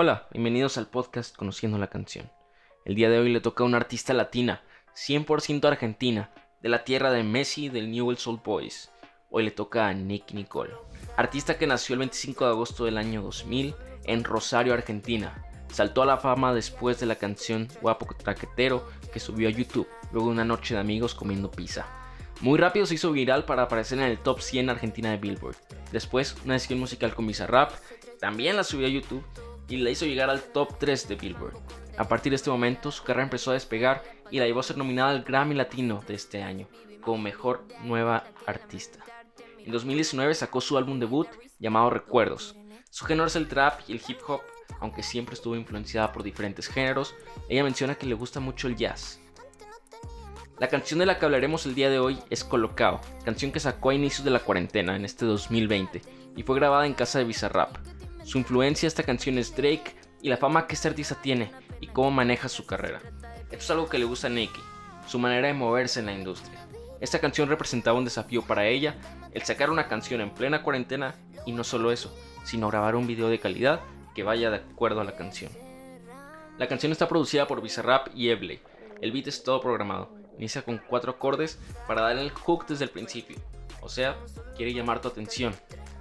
Hola, bienvenidos al podcast Conociendo la canción. El día de hoy le toca a una artista latina, 100% argentina, de la tierra de Messi del Newell's Old Boys. Hoy le toca a Nicky Nicole, artista que nació el 25 de agosto del año 2000 en Rosario, Argentina. Saltó a la fama después de la canción Guapo Traquetero que subió a YouTube luego de una noche de amigos comiendo pizza. Muy rápido se hizo viral para aparecer en el top 100 argentina de Billboard. Después, una edición musical con Bizarrap, también la subió a YouTube y la hizo llegar al top 3 de Billboard. A partir de este momento, su carrera empezó a despegar y la llevó a ser nominada al Grammy Latino de este año como Mejor Nueva Artista. En 2019 sacó su álbum debut llamado Recuerdos. Su género es el trap y el hip hop, aunque siempre estuvo influenciada por diferentes géneros. Ella menciona que le gusta mucho el jazz. La canción de la que hablaremos el día de hoy es Colocado, canción que sacó a inicios de la cuarentena en este 2020 y fue grabada en casa de Bizarrap. Su influencia esta canción es Drake y la fama que este artista tiene y cómo maneja su carrera. Esto es algo que le gusta a Nicki, su manera de moverse en la industria. Esta canción representaba un desafío para ella, el sacar una canción en plena cuarentena y no solo eso, sino grabar un video de calidad que vaya de acuerdo a la canción. La canción está producida por Bizarrap y Ebley. El beat es todo programado. Inicia con cuatro acordes para dar el hook desde el principio. O sea, quiere llamar tu atención,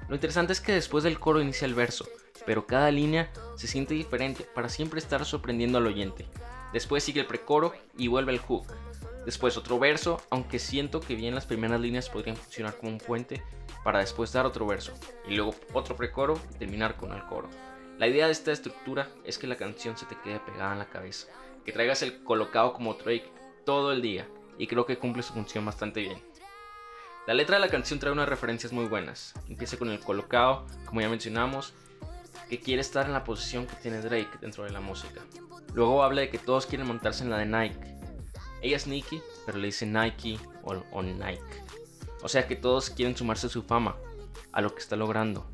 lo interesante es que después del coro inicia el verso, pero cada línea se siente diferente para siempre estar sorprendiendo al oyente. Después sigue el precoro y vuelve el hook. Después otro verso, aunque siento que bien las primeras líneas podrían funcionar como un puente para después dar otro verso. Y luego otro precoro y terminar con el coro. La idea de esta estructura es que la canción se te quede pegada en la cabeza, que traigas el colocado como Drake todo el día, y creo que cumple su función bastante bien. La letra de la canción trae unas referencias muy buenas. Empieza con el colocado, como ya mencionamos, que quiere estar en la posición que tiene Drake dentro de la música. Luego habla de que todos quieren montarse en la de Nike. Ella es Nicki, pero le dice Nike o, Nike. O sea que todos quieren sumarse a su fama, a lo que está logrando.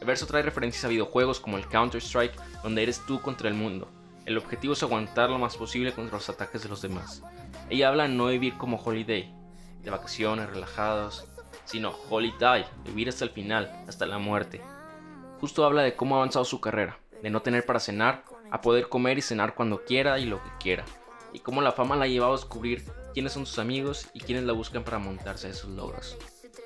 El verso trae referencias a videojuegos como el Counter-Strike, donde eres tú contra el mundo. El objetivo es aguantar lo más posible contra los ataques de los demás. Ella habla de no vivir como Holiday, de vacaciones, relajados, sino holiday, vivir hasta el final, hasta la muerte. Justo habla de cómo ha avanzado su carrera, de no tener para cenar, a poder comer y cenar cuando quiera y lo que quiera, y cómo la fama la ha llevado a descubrir quiénes son sus amigos y quiénes la buscan para montarse a esos logros.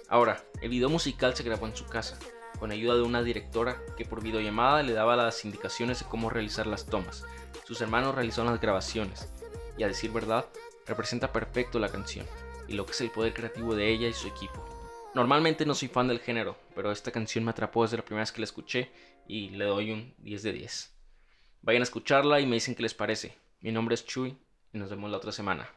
Ahora, el video musical se grabó en su casa, con ayuda de una directora que por videollamada le daba las indicaciones de cómo realizar las tomas. Sus hermanos realizaron las grabaciones, y a decir verdad, representa perfecto la canción y lo que es el poder creativo de ella y su equipo. Normalmente no soy fan del género, pero esta canción me atrapó desde la primera vez que la escuché y le doy un 10 de 10. Vayan a escucharla y me dicen qué les parece. Mi nombre es Chuy y nos vemos la otra semana.